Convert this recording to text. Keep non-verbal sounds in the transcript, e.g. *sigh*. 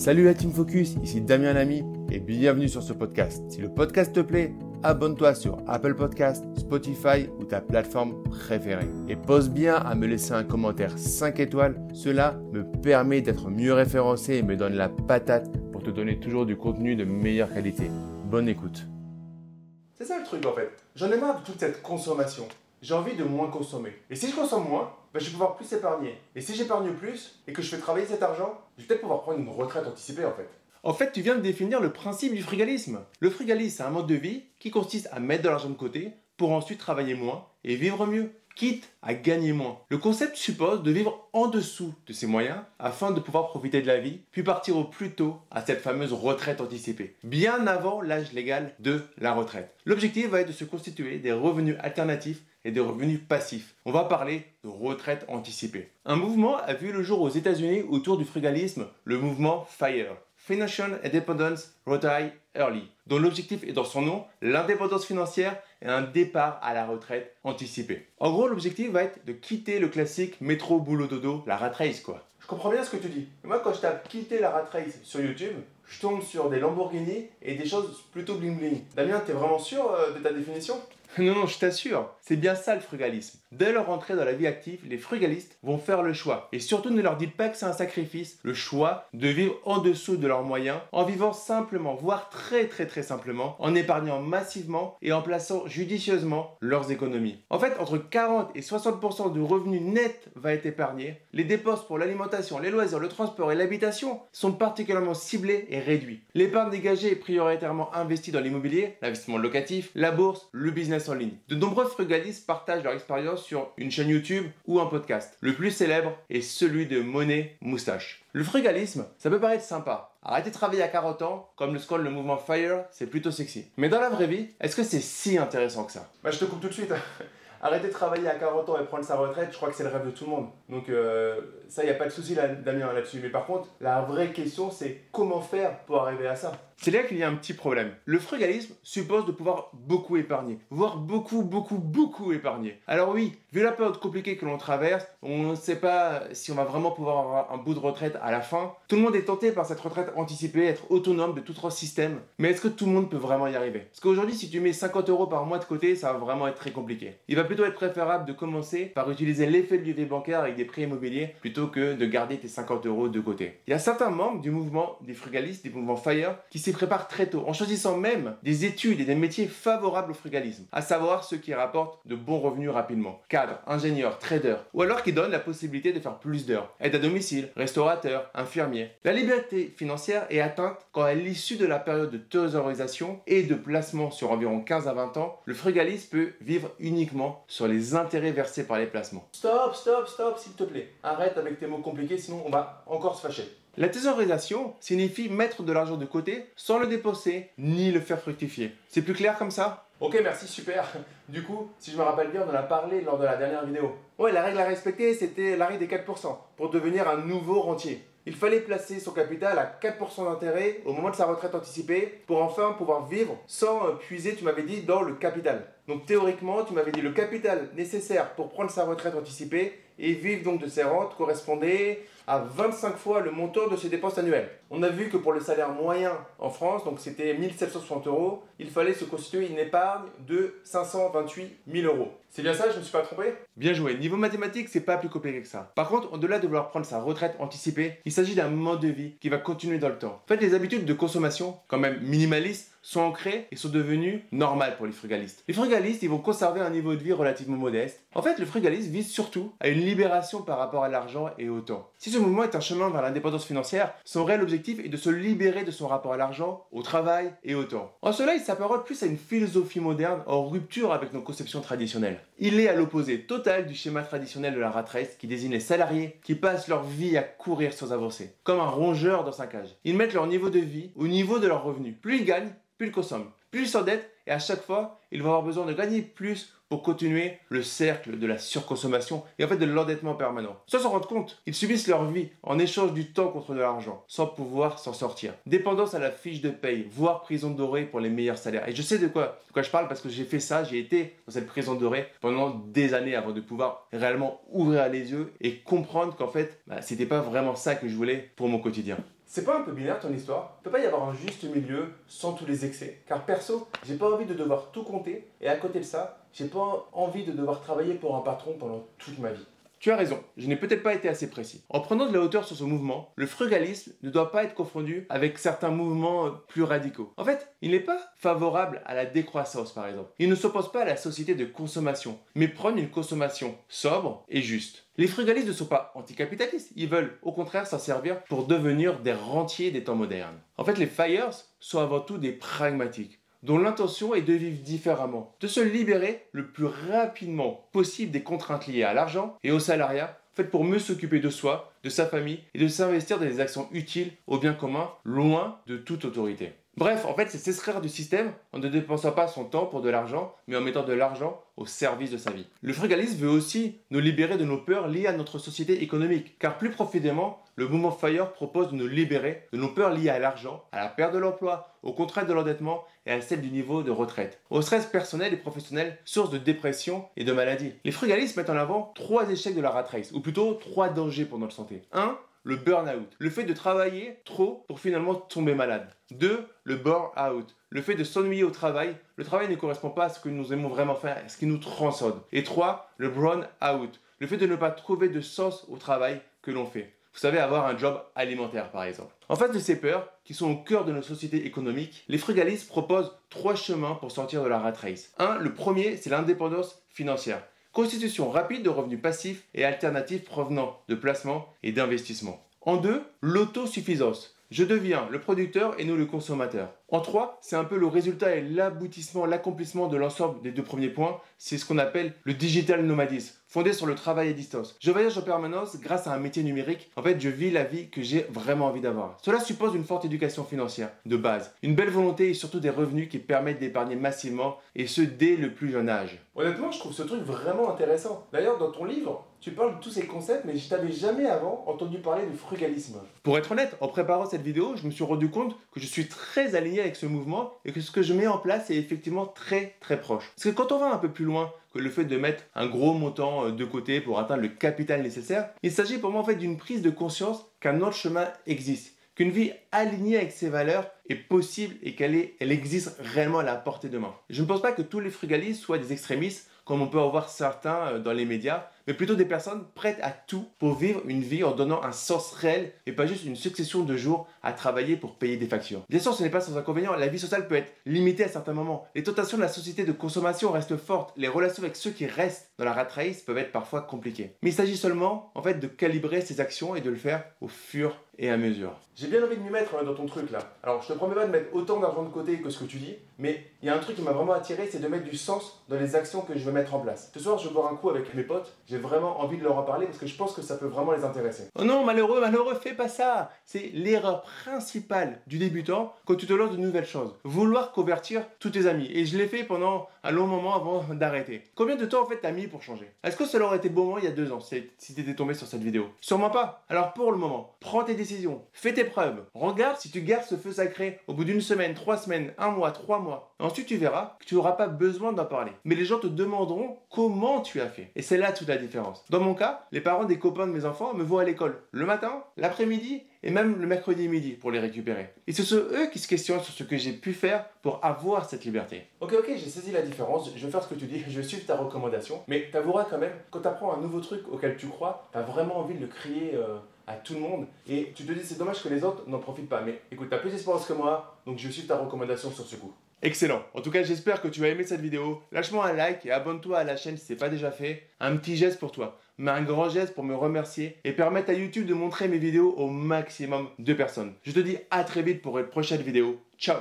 Salut la Team Focus, ici Damien Lamy et bienvenue sur ce podcast. Si le podcast te plaît, abonne-toi sur Apple Podcast, Spotify ou ta plateforme préférée. Et pose bien à me laisser un commentaire 5 étoiles, cela me permet d'être mieux référencé et me donne la patate pour te donner toujours du contenu de meilleure qualité. Bonne écoute. C'est ça le truc en fait. J'en ai marre de toute cette consommation. J'ai envie de moins consommer. Et si je consomme moins, ben, je vais pouvoir plus épargner. Et si j'épargne plus et que je fais travailler cet argent, je vais peut-être pouvoir prendre une retraite anticipée en fait. En fait, tu viens de définir le principe du frugalisme. Le frugalisme, c'est un mode de vie qui consiste à mettre de l'argent de côté pour ensuite travailler moins et vivre mieux quitte à gagner moins. Le concept suppose de vivre en dessous de ses moyens afin de pouvoir profiter de la vie, puis partir au plus tôt à cette fameuse retraite anticipée, bien avant l'âge légal de la retraite. L'objectif va être de se constituer des revenus alternatifs et des revenus passifs. On va parler de retraite anticipée. Un mouvement a vu le jour aux États-Unis autour du frugalisme, le mouvement FIRE. Financial Independence Retire Early, dont l'objectif est dans son nom, l'indépendance financière et un départ à la retraite anticipé. En gros, l'objectif va être de quitter le classique métro boulot dodo, la rat race quoi. Je comprends bien ce que tu dis. moi, quand je tape quitter la rat race sur YouTube, je tombe sur des Lamborghini et des choses plutôt bling bling. Damien, t'es vraiment sûr euh, de ta définition? *laughs* Non, non, je t'assure, c'est bien ça le frugalisme. Dès leur entrée dans la vie active, les frugalistes vont faire le choix. Et surtout, ne leur dites pas que c'est un sacrifice, le choix de vivre en dessous de leurs moyens, en vivant simplement, voire très très très simplement, en épargnant massivement et en plaçant judicieusement leurs économies. En fait, entre 40 et 60% du revenu net va être épargné. Les dépenses pour l'alimentation, les loisirs, le transport et l'habitation sont particulièrement ciblées et réduits. L'épargne dégagée est prioritairement investie dans l'immobilier, l'investissement locatif, la bourse, le business en ligne. De nombreux frugalistes partagent leur expérience sur une chaîne YouTube ou un podcast. Le plus célèbre est celui de Monet Moustache. Le frugalisme, ça peut paraître sympa. Arrêter de travailler à 40 ans, comme le scroll le mouvement Fire, c'est plutôt sexy. Mais dans la vraie vie, est-ce que c'est si intéressant que ça? Bah je te coupe tout de suite. *laughs* Arrêter de travailler à 40 ans et prendre sa retraite, je crois que c'est le rêve de tout le monde. Donc euh, ça, il n'y a pas de souci Damien là-dessus. Mais par contre, la vraie question, c'est comment faire pour arriver à ça? C'est là qu'il y a un petit problème. Le frugalisme suppose de pouvoir beaucoup épargner, voire beaucoup, beaucoup, beaucoup épargner. Alors oui, vu la période compliquée que l'on traverse, on ne sait pas si on va vraiment pouvoir avoir un bout de retraite à la fin. Tout le monde est tenté par cette retraite anticipée, être autonome de tout autre système. Mais est-ce que tout le monde peut vraiment y arriver? Parce qu'aujourd'hui, si tu mets 50 euros par mois de côté, ça va vraiment être très compliqué. Il va plutôt être préférable de commencer par utiliser l'effet de levier bancaire avec des prêts immobiliers plutôt que de garder tes 50 euros de côté. Il y a certains membres du mouvement des frugalistes, des mouvements FIRE, qui s'y prépare très tôt, en choisissant même des études et des métiers favorables au frugalisme, à savoir ceux qui rapportent de bons revenus rapidement, cadres, ingénieurs, traders, ou alors qui donnent la possibilité de faire plus d'heures, aide à domicile, restaurateur, infirmier. La liberté financière est atteinte quand à l'issue de la période de thésaurisation et de placement sur environ 15 à 20 ans, le frugalisme peut vivre uniquement sur les intérêts versés par les placements. Stop, stop, stop, s'il te plaît. Arrête avec tes mots compliqués, sinon on va encore se fâcher. La thésaurisation signifie mettre de l'argent de côté sans le dépenser ni le faire fructifier. C'est plus clair comme ça? Ok, merci, super. *laughs* Du coup, si je me rappelle bien, on en a parlé lors de la dernière vidéo. Ouais, la règle à respecter, c'était l'arrêt des 4% pour devenir un nouveau rentier. Il fallait placer son capital à 4% d'intérêt au moment de sa retraite anticipée pour enfin pouvoir vivre sans euh, puiser, tu m'avais dit, dans le capital. Donc théoriquement, tu m'avais dit le capital nécessaire pour prendre sa retraite anticipée et vivre donc de ses rentes correspondait à 25 fois le montant de ses dépenses annuelles. On a vu que pour le salaire moyen en France, donc c'était 1760 euros, il fallait se constituer une épargne de 528 000 euros. C'est bien ça, je ne me suis pas trompé? Bien joué. Niveau mathématique, c'est pas plus compliqué que ça. Par contre, au-delà de vouloir prendre sa retraite anticipée, il s'agit d'un mode de vie qui va continuer dans le temps. En fait, les habitudes de consommation, quand même minimalistes, sont ancrées et sont devenues normales pour les frugalistes. Les frugalistes, ils vont conserver un niveau de vie relativement modeste. En fait, le frugalisme vise surtout à une libération par rapport à l'argent et au temps. Ce mouvement est un chemin vers l'indépendance financière, son réel objectif est de se libérer de son rapport à l'argent, au travail et au temps. En cela, il s'apparente plus à une philosophie moderne en rupture avec nos conceptions traditionnelles. Il est à l'opposé total du schéma traditionnel de la rat qui désigne les salariés qui passent leur vie à courir sans avancer, comme un rongeur dans sa cage. Ils mettent leur niveau de vie au niveau de leurs revenus. Plus ils gagnent, plus ils consomment. Plus ils s'endettent, et à chaque fois, ils vont avoir besoin de gagner plus pour continuer le cercle de la surconsommation et en fait de l'endettement permanent. Sans s'en rendre compte, ils subissent leur vie en échange du temps contre de l'argent, sans pouvoir s'en sortir. Dépendance à la fiche de paye, voire prison dorée pour les meilleurs salaires. Et je sais de quoi, de quoi je parle parce que j'ai fait ça, j'ai été dans cette prison dorée pendant des années avant de pouvoir réellement ouvrir les yeux et comprendre qu'en fait, bah, c'était pas vraiment ça que je voulais pour mon quotidien. C'est pas un peu binaire ton histoire? Il peut pas y avoir un juste milieu sans tous les excès. Car perso, j'ai pas envie de devoir tout compter et à côté de ça, j'ai pas envie de devoir travailler pour un patron pendant toute ma vie. Tu as raison, je n'ai peut-être pas été assez précis. En prenant de la hauteur sur ce mouvement, le frugalisme ne doit pas être confondu avec certains mouvements plus radicaux. En fait, il n'est pas favorable à la décroissance par exemple. Il ne s'oppose pas à la société de consommation, mais prône une consommation sobre et juste. Les frugalistes ne sont pas anticapitalistes, ils veulent au contraire s'en servir pour devenir des rentiers des temps modernes. En fait, les FIRES sont avant tout des pragmatiques dont l'intention est de vivre différemment, de se libérer le plus rapidement possible des contraintes liées à l'argent et au salariat, faites pour mieux s'occuper de soi, de sa famille et de s'investir dans des actions utiles au bien commun, loin de toute autorité. Bref, en fait, c'est s'extraire du système en ne dépensant pas son temps pour de l'argent, mais en mettant de l'argent au service de sa vie. Le frugalisme veut aussi nous libérer de nos peurs liées à notre société économique, car plus profondément, le mouvement FIRE propose de nous libérer de nos peurs liées à l'argent, à la perte de l'emploi, aux contraintes de l'endettement et à celle du niveau de retraite, au stress personnel et professionnel, source de dépression et de maladie. Les frugalistes mettent en avant trois échecs de la rat race, ou plutôt trois dangers pour notre santé. 1 le burn-out, le fait de travailler trop pour finalement tomber malade. 2. Le burn-out, le fait de s'ennuyer au travail. Le travail ne correspond pas à ce que nous aimons vraiment faire, ce qui nous transcende. Et 3. Le burn-out, le fait de ne pas trouver de sens au travail que l'on fait. Vous savez, avoir un job alimentaire par exemple. En face de ces peurs, qui sont au cœur de nos sociétés économiques, les frugalistes proposent trois chemins pour sortir de la rat race. Un, le premier, c'est l'indépendance financière. Constitution rapide de revenus passifs et alternatifs provenant de placements et d'investissements. En deux, l'autosuffisance. Je deviens le producteur et nous le consommateur. En trois, c'est un peu le résultat et l'aboutissement, l'accomplissement de l'ensemble des deux premiers points. C'est ce qu'on appelle le digital nomadisme, fondé sur le travail à distance. Je voyage en permanence grâce à un métier numérique. En fait, je vis la vie que j'ai vraiment envie d'avoir. Cela suppose une forte éducation financière, de base, une belle volonté et surtout des revenus qui permettent d'épargner massivement, et ce dès le plus jeune âge. Honnêtement, je trouve ce truc vraiment intéressant. D'ailleurs, dans ton livre, tu parles de tous ces concepts, mais je t'avais jamais avant entendu parler du frugalisme. Pour être honnête, en préparant cette vidéo, je me suis rendu compte que je suis très aligné avec ce mouvement et que ce que je mets en place est effectivement très très proche. Parce que quand on va un peu plus loin que le fait de mettre un gros montant euh, de côté pour atteindre le capital nécessaire, il s'agit pour moi en fait d'une prise de conscience qu'un autre chemin existe qu'une vie alignée avec ses valeurs est possible et qu'elle elle existe réellement à la portée de main. Je ne pense pas que tous les frugalistes soient des extrémistes comme on peut en voir certains euh, dans les médias, mais plutôt des personnes prêtes à tout pour vivre une vie en donnant un sens réel et pas juste une succession de jours à travailler pour payer des factures. Bien sûr, ce n'est pas sans inconvénient, la vie sociale peut être limitée à certains moments. Les tentations de la société de consommation restent fortes, les relations avec ceux qui restent dans la rat race peuvent être parfois compliquées. Mais il s'agit seulement en fait de calibrer ses actions et de le faire au fur et à mesure. J'ai bien envie de m'y mettre hein, dans ton truc là. Alors je te promets pas de mettre autant d'argent de côté que ce que tu dis, mais il y a un truc qui m'a vraiment attiré, c'est de mettre du sens dans les actions que je veux mettre en place. Ce soir, je vais un coup avec mes potes, vraiment envie de leur en parler parce que je pense que ça peut vraiment les intéresser. Oh non, malheureux, malheureux, fais pas ça C'est l'erreur principale du débutant quand tu te lances de nouvelles choses. Vouloir convertir tous tes amis. Et je l'ai fait pendant un long moment avant d'arrêter. Combien de temps en fait t'as mis pour changer? Est-ce que ça aurait été bon moment il y a deux ans si t'étais tombé sur cette vidéo? Sûrement pas. Alors pour le moment, prends tes décisions, fais tes preuves, regarde si tu gardes ce feu sacré au bout d'une semaine, trois semaines, un mois, trois mois. Ensuite tu verras que tu n'auras pas besoin d'en parler. Mais les gens te demanderont comment tu as fait. Et c'est là toute la différence. Dans mon cas, les parents des copains de mes enfants me voient à l'école le matin, l'après-midi et même le mercredi midi pour les récupérer. Et ce sont eux qui se questionnent sur ce que j'ai pu faire pour avoir cette liberté. Ok, ok, j'ai saisi la différence, je vais faire ce que tu dis, je vais suivre ta recommandation, mais t'avoueras quand même, quand t'apprends un nouveau truc auquel tu crois, t'as vraiment envie de le crier euh, tout le monde, et tu te dis c'est dommage que les autres n'en profitent pas, mais écoute, t'as plus d'espérance que moi, donc je suivre ta recommandation sur ce coup. Excellent. En tout cas, j'espère que tu as aimé cette vidéo. Lâche-moi un like et abonne-toi à la chaîne si ce n'est pas déjà fait. Un petit geste pour toi, mais un grand geste pour me remercier et permettre à YouTube de montrer mes vidéos au maximum de personnes. Je te dis à très vite pour une prochaine vidéo. Ciao